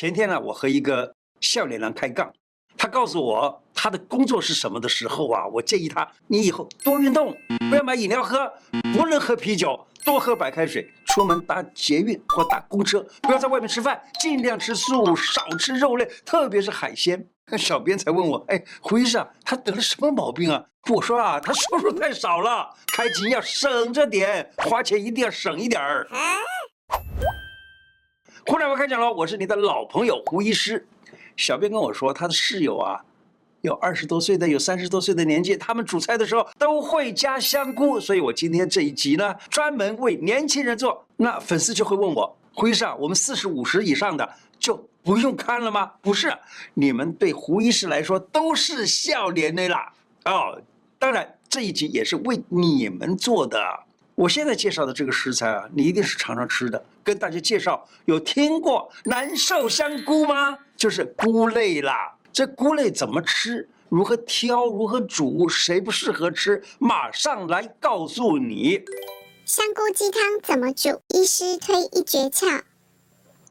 前天呢，我和一个笑脸男开杠，他告诉我他的工作是什么的时候啊，我建议他，你以后多运动，不要买饮料喝，不能喝啤酒，多喝白开水。出门搭捷运或搭公车，不要在外面吃饭，尽量吃素，少吃肉类，特别是海鲜。小编才问我，哎，胡医生，他得了什么毛病啊？我说啊，他收入太少了，开金要省着点，花钱一定要省一点儿。胡乃文开讲了，我是你的老朋友胡医师。小编跟我说，他的室友啊，有二十多岁的，有三十多岁的年纪，他们煮菜的时候都会加香菇，所以我今天这一集呢，专门为年轻人做。那粉丝就会问我，胡医生，我们四十五十以上的就不用看了吗？不是，你们对胡医师来说都是笑脸的啦。哦，当然这一集也是为你们做的。我现在介绍的这个食材啊，你一定是常常吃的。跟大家介绍，有听过南寿香菇吗？就是菇类啦。这菇类怎么吃？如何挑？如何煮？谁不适合吃？马上来告诉你。香菇鸡汤怎么煮？医师推一诀窍。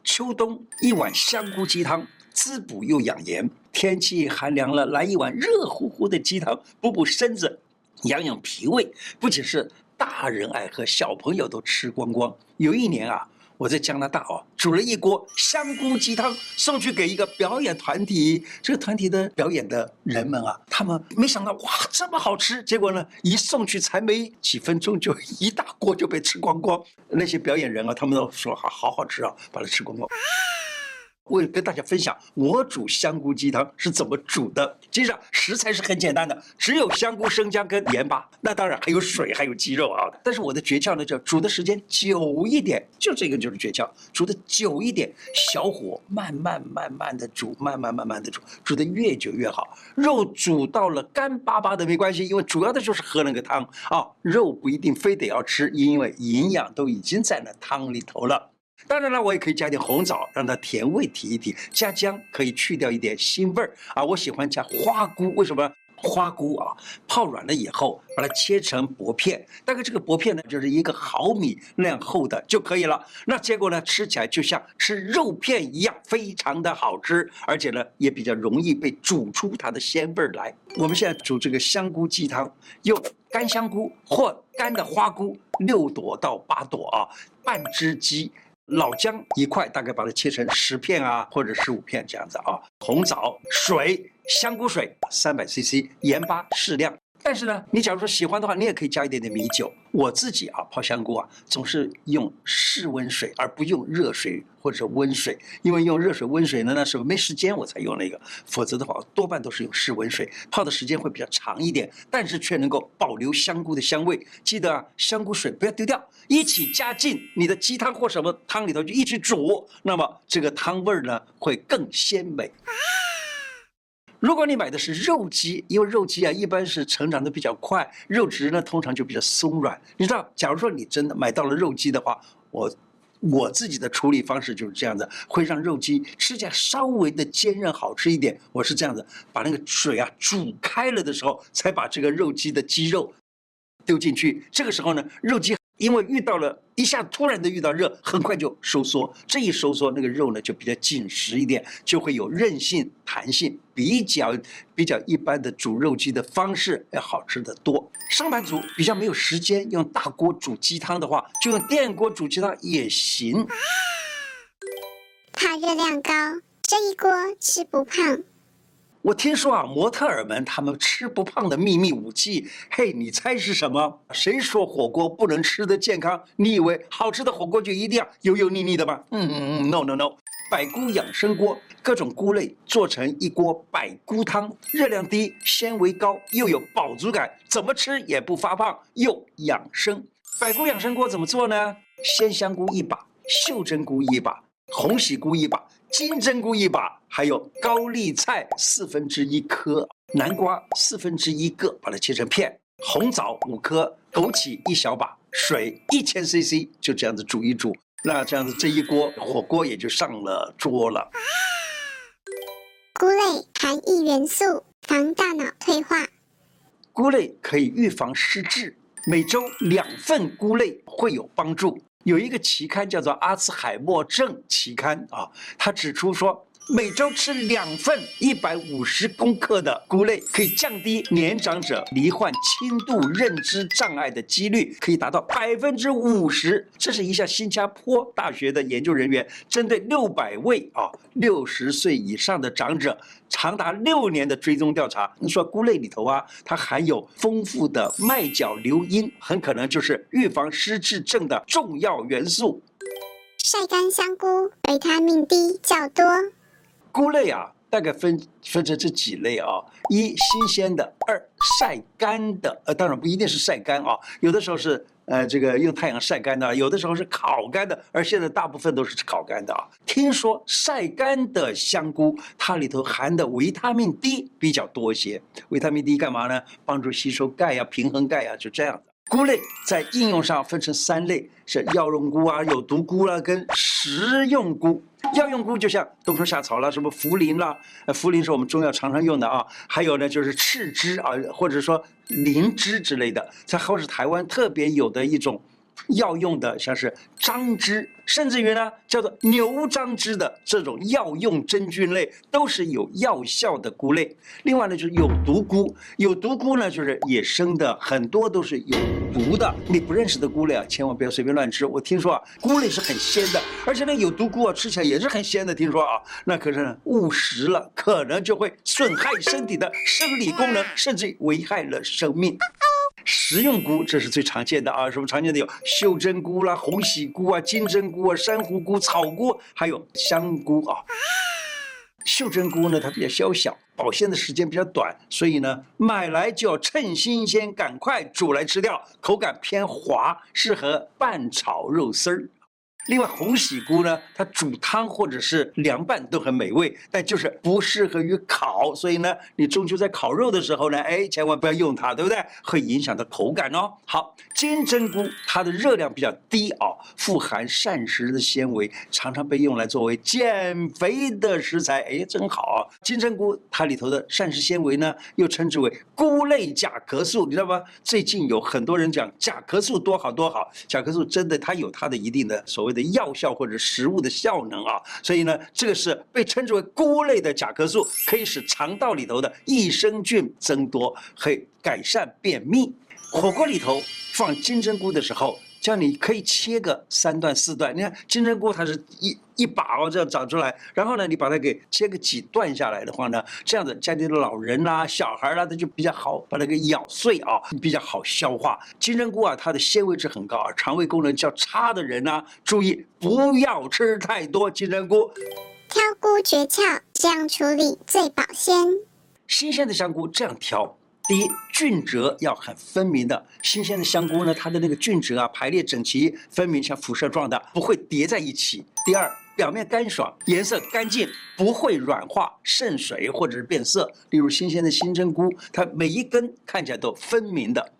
秋冬一碗香菇鸡汤，滋补又养颜。天气寒凉了，来一碗热乎乎的鸡汤，补补身子，养养脾胃。不仅是大人爱喝，小朋友都吃光光。有一年啊，我在加拿大哦，煮了一锅香菇鸡汤，送去给一个表演团体。这个团体的表演的人们啊，他们没想到哇，这么好吃。结果呢，一送去才没几分钟，就一大锅就被吃光光。那些表演人啊，他们都说好好好吃啊，把它吃光光。为了跟大家分享我煮香菇鸡汤是怎么煮的。其实啊食材是很简单的，只有香菇、生姜跟盐巴，那当然还有水，还有鸡肉啊。但是我的诀窍呢，就煮的时间久一点，就这个就是诀窍，煮的久一点，小火慢慢慢慢的煮，慢慢慢慢的煮，煮的越久越好。肉煮到了干巴巴的没关系，因为主要的就是喝那个汤啊。肉不一定非得要吃，因为营养都已经在那汤里头了。当然了，我也可以加点红枣，让它甜味提一提；加姜可以去掉一点腥味儿啊。我喜欢加花菇，为什么？花菇啊，泡软了以后，把它切成薄片，大概这个薄片呢，就是一个毫米那样厚的就可以了。那结果呢，吃起来就像吃肉片一样，非常的好吃，而且呢，也比较容易被煮出它的鲜味儿来。我们现在煮这个香菇鸡汤，用干香菇或干的花菇六朵到八朵啊，半只鸡。老姜一块，大概把它切成十片啊，或者十五片这样子啊。红枣、水、香菇水三百 CC，盐巴适量。但是呢，你假如说喜欢的话，你也可以加一点点米酒。我自己啊泡香菇啊，总是用室温水，而不用热水或者温水，因为用热水温水呢，那时候没时间我才用那个，否则的话多半都是用室温水泡的时间会比较长一点，但是却能够保留香菇的香味。记得啊，香菇水不要丢掉，一起加进你的鸡汤或什么汤里头就一起煮，那么这个汤味儿呢会更鲜美。如果你买的是肉鸡，因为肉鸡啊一般是成长的比较快，肉质呢通常就比较松软。你知道，假如说你真的买到了肉鸡的话，我我自己的处理方式就是这样子，会让肉鸡吃起来稍微的坚韧好吃一点。我是这样子，把那个水啊煮开了的时候，才把这个肉鸡的鸡肉丢进去。这个时候呢，肉鸡。因为遇到了一下突然的遇到热，很快就收缩。这一收缩，那个肉呢就比较紧实一点，就会有韧性、弹性，比较比较一般的煮肉鸡的方式要好吃得多。上班族比较没有时间用大锅煮鸡汤的话，就用电锅煮鸡汤也行。怕热量高，这一锅吃不胖。我听说啊，模特儿们他们吃不胖的秘密武器，嘿，你猜是什么？谁说火锅不能吃得健康？你以为好吃的火锅就一定要油油腻腻的吗？嗯嗯嗯，no no no，百菇养生锅，各种菇类做成一锅百菇汤，热量低，纤维高，又有饱足感，怎么吃也不发胖，又养生。百菇养生锅怎么做呢？鲜香菇一把，秀珍菇一把，红喜菇一把。金针菇一把，还有高丽菜四分之一颗，南瓜四分之一个，把它切成片。红枣五颗，枸杞一小把，水一千 CC，就这样子煮一煮。那这样子这一锅火锅也就上了桌了。菇类含銥元素，防大脑退化。菇类可以预防失智，每周两份菇类会有帮助。有一个期刊叫做《阿兹海默症期刊》啊，他指出说。每周吃两份一百五十公克的菇类，可以降低年长者罹患轻度认知障碍的几率，可以达到百分之五十。这是一项新加坡大学的研究人员针对六百位啊六十岁以上的长者，长达六年的追踪调查。你说菇类里头啊，它含有丰富的麦角硫因，很可能就是预防失智症的重要元素。晒干香菇，维他命 D 较多。菇类啊，大概分分成这几类啊：一新鲜的，二晒干的。呃，当然不一定是晒干啊，有的时候是呃这个用太阳晒干的，有的时候是烤干的，而现在大部分都是烤干的啊。听说晒干的香菇，它里头含的维他命 D 比较多一些。维他命 D 干嘛呢？帮助吸收钙呀、平衡钙呀、就这样。菇类在应用上分成三类，是药用菇啊、有毒菇啦、啊、跟食用菇。药用菇就像冬虫夏草啦，什么茯苓啦，呃，茯苓是我们中药常常用的啊。还有呢，就是赤芝啊，或者说灵芝之类的，在后是台湾特别有的一种。药用的像是樟芝，甚至于呢叫做牛樟芝的这种药用真菌类，都是有药效的菇类。另外呢就是有毒菇，有毒菇呢就是野生的，很多都是有毒的。你不认识的菇类啊，千万不要随便乱吃。我听说啊，菇类是很鲜的，而且呢有毒菇啊吃起来也是很鲜的。听说啊，那可是呢误食了，可能就会损害身体的生理功能，甚至危害了生命。食用菇，这是最常见的啊，什么常见的有袖珍菇啦、红喜菇啊、金针菇啊、珊瑚菇、草菇，还有香菇啊。袖珍菇呢，它比较小小，保鲜的时间比较短，所以呢，买来就要趁新鲜，赶快煮来吃掉，口感偏滑，适合拌炒肉丝儿。另外，红喜菇呢，它煮汤或者是凉拌都很美味，但就是不适合于烤。所以呢，你中秋在烤肉的时候呢，哎，千万不要用它，对不对？会影响到口感哦。好，金针菇它的热量比较低哦，富含膳食的纤维，常常被用来作为减肥的食材。哎，真好！金针菇它里头的膳食纤维呢，又称之为菇类甲壳素，你知道吗？最近有很多人讲甲壳素多好多好，甲壳素真的它有它的一定的所谓的。药效或者食物的效能啊，所以呢，这个是被称之为菇类的甲壳素，可以使肠道里头的益生菌增多，可以改善便秘。火锅里头放金针菇的时候。叫你可以切个三段四段，你看金针菇它是一一把哦这样长出来，然后呢你把它给切个几段下来的话呢，这样子家里的老人啦、啊、小孩啦，他就比较好把它给咬碎啊，比较好消化。金针菇啊，它的纤维质很高啊，肠胃功能较差的人呢、啊，注意不要吃太多金针菇。挑菇诀窍，这样处理最保鲜。新鲜的香菇这样挑。第一，菌褶要很分明的。新鲜的香菇呢，它的那个菌褶啊，排列整齐分明，像辐射状的，不会叠在一起。第二，表面干爽，颜色干净，不会软化、渗水或者是变色。例如新鲜的金针菇，它每一根看起来都分明的。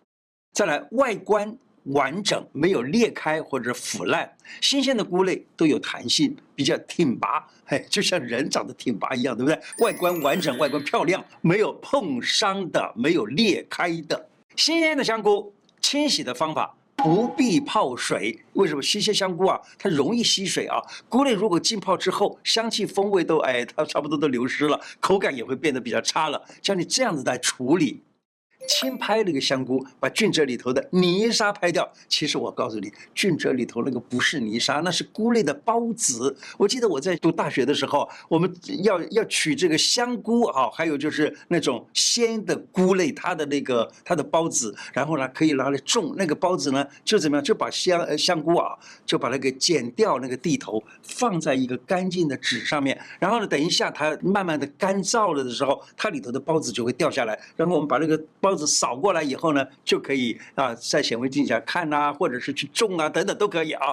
再来，外观。完整，没有裂开或者腐烂，新鲜的菇类都有弹性，比较挺拔，嘿，就像人长得挺拔一样，对不对？外观完整，外观漂亮，没有碰伤的，没有裂开的。新鲜的香菇，清洗的方法不必泡水。为什么？新鲜香菇啊，它容易吸水啊。菇类如果浸泡之后，香气风味都哎，它差不多都流失了，口感也会变得比较差了。像你这样子来处理。轻拍那个香菇，把菌褶里头的泥沙拍掉。其实我告诉你，菌褶里头那个不是泥沙，那是菇类的孢子。我记得我在读大学的时候，我们要要取这个香菇啊，还有就是那种鲜的菇类，它的那个它的孢子，然后呢可以拿来种那个孢子呢，就怎么样，就把香呃香菇啊，就把它给剪掉那个蒂头，放在一个干净的纸上面，然后呢等一下它慢慢的干燥了的时候，它里头的孢子就会掉下来，然后我们把那个孢子。扫过来以后呢，就可以啊，在显微镜下看呐，或者是去种啊，等等都可以啊。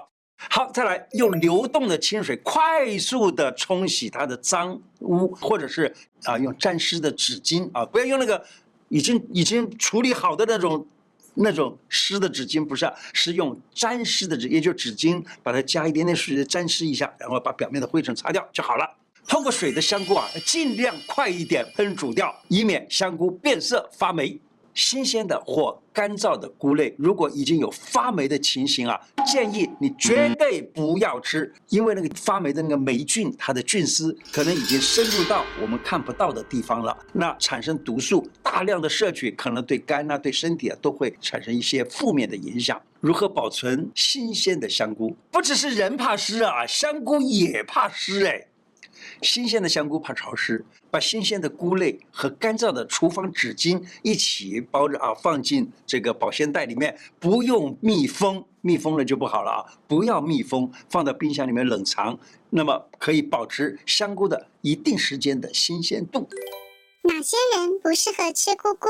好，再来用流动的清水快速的冲洗它的脏污，或者是啊用沾湿的纸巾啊，不要用那个已经已经处理好的那种那种湿的纸巾，不是啊，是用沾湿的纸，也就是纸巾，把它加一点点水沾湿一下，然后把表面的灰尘擦掉就好了。泡过水的香菇啊，尽量快一点烹煮掉，以免香菇变色发霉。新鲜的或干燥的菇类，如果已经有发霉的情形啊，建议你绝对不要吃，因为那个发霉的那个霉菌，它的菌丝可能已经深入到我们看不到的地方了，那产生毒素，大量的摄取可能对肝啊、对身体啊都会产生一些负面的影响。如何保存新鲜的香菇？不只是人怕湿啊，香菇也怕湿哎。新鲜的香菇怕潮湿，把新鲜的菇类和干燥的厨房纸巾一起包着啊，放进这个保鲜袋里面，不用密封，密封了就不好了啊！不要密封，放到冰箱里面冷藏，那么可以保持香菇的一定时间的新鲜度。哪些人不适合吃菇菇？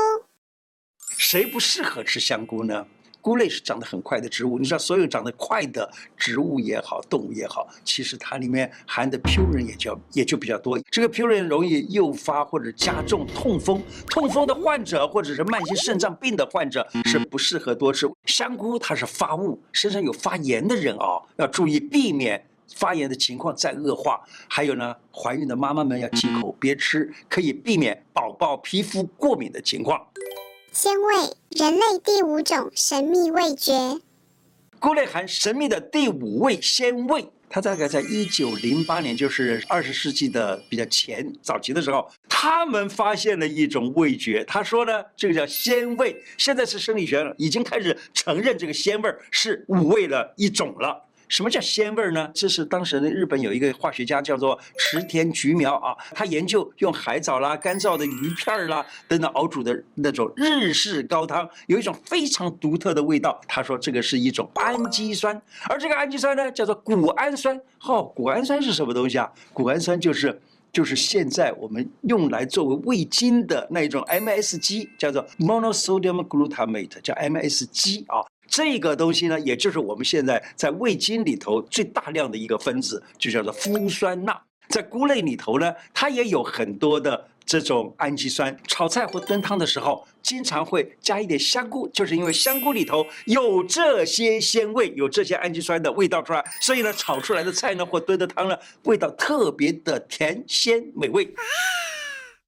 谁不适合吃香菇呢？菇类是长得很快的植物，你知道，所有长得快的植物也好，动物也好，其实它里面含的 pure 也就也就比较多。这个 pure 容易诱发或者加重痛风，痛风的患者或者是慢性肾脏病的患者是不适合多吃香菇。它是发物，身上有发炎的人啊，要注意避免发炎的情况再恶化。还有呢，怀孕的妈妈们要忌口，别吃，可以避免宝宝皮肤过敏的情况。鲜味，人类第五种神秘味觉。菇类含神秘的第五味鲜味。它大概在一九零八年，就是二十世纪的比较前早期的时候，他们发现了一种味觉。他说呢，这个叫鲜味。现在是生理学已经开始承认这个鲜味是五味的一种了。什么叫鲜味儿呢？这是当时的日本有一个化学家叫做池田菊苗啊，他研究用海藻啦、干燥的鱼片儿啦等等熬煮的那种日式高汤，有一种非常独特的味道。他说这个是一种氨基酸，而这个氨基酸呢叫做谷氨酸。哦，谷氨酸是什么东西啊？谷氨酸就是就是现在我们用来作为味精的那一种 MSG，叫做 monosodium glutamate，叫 MSG 啊。这个东西呢，也就是我们现在在味精里头最大量的一个分子，就叫做麸酸钠。在菇类里头呢，它也有很多的这种氨基酸。炒菜或炖汤的时候，经常会加一点香菇，就是因为香菇里头有这些鲜味，有这些氨基酸的味道出来，所以呢，炒出来的菜呢或炖的汤呢，味道特别的甜鲜美味。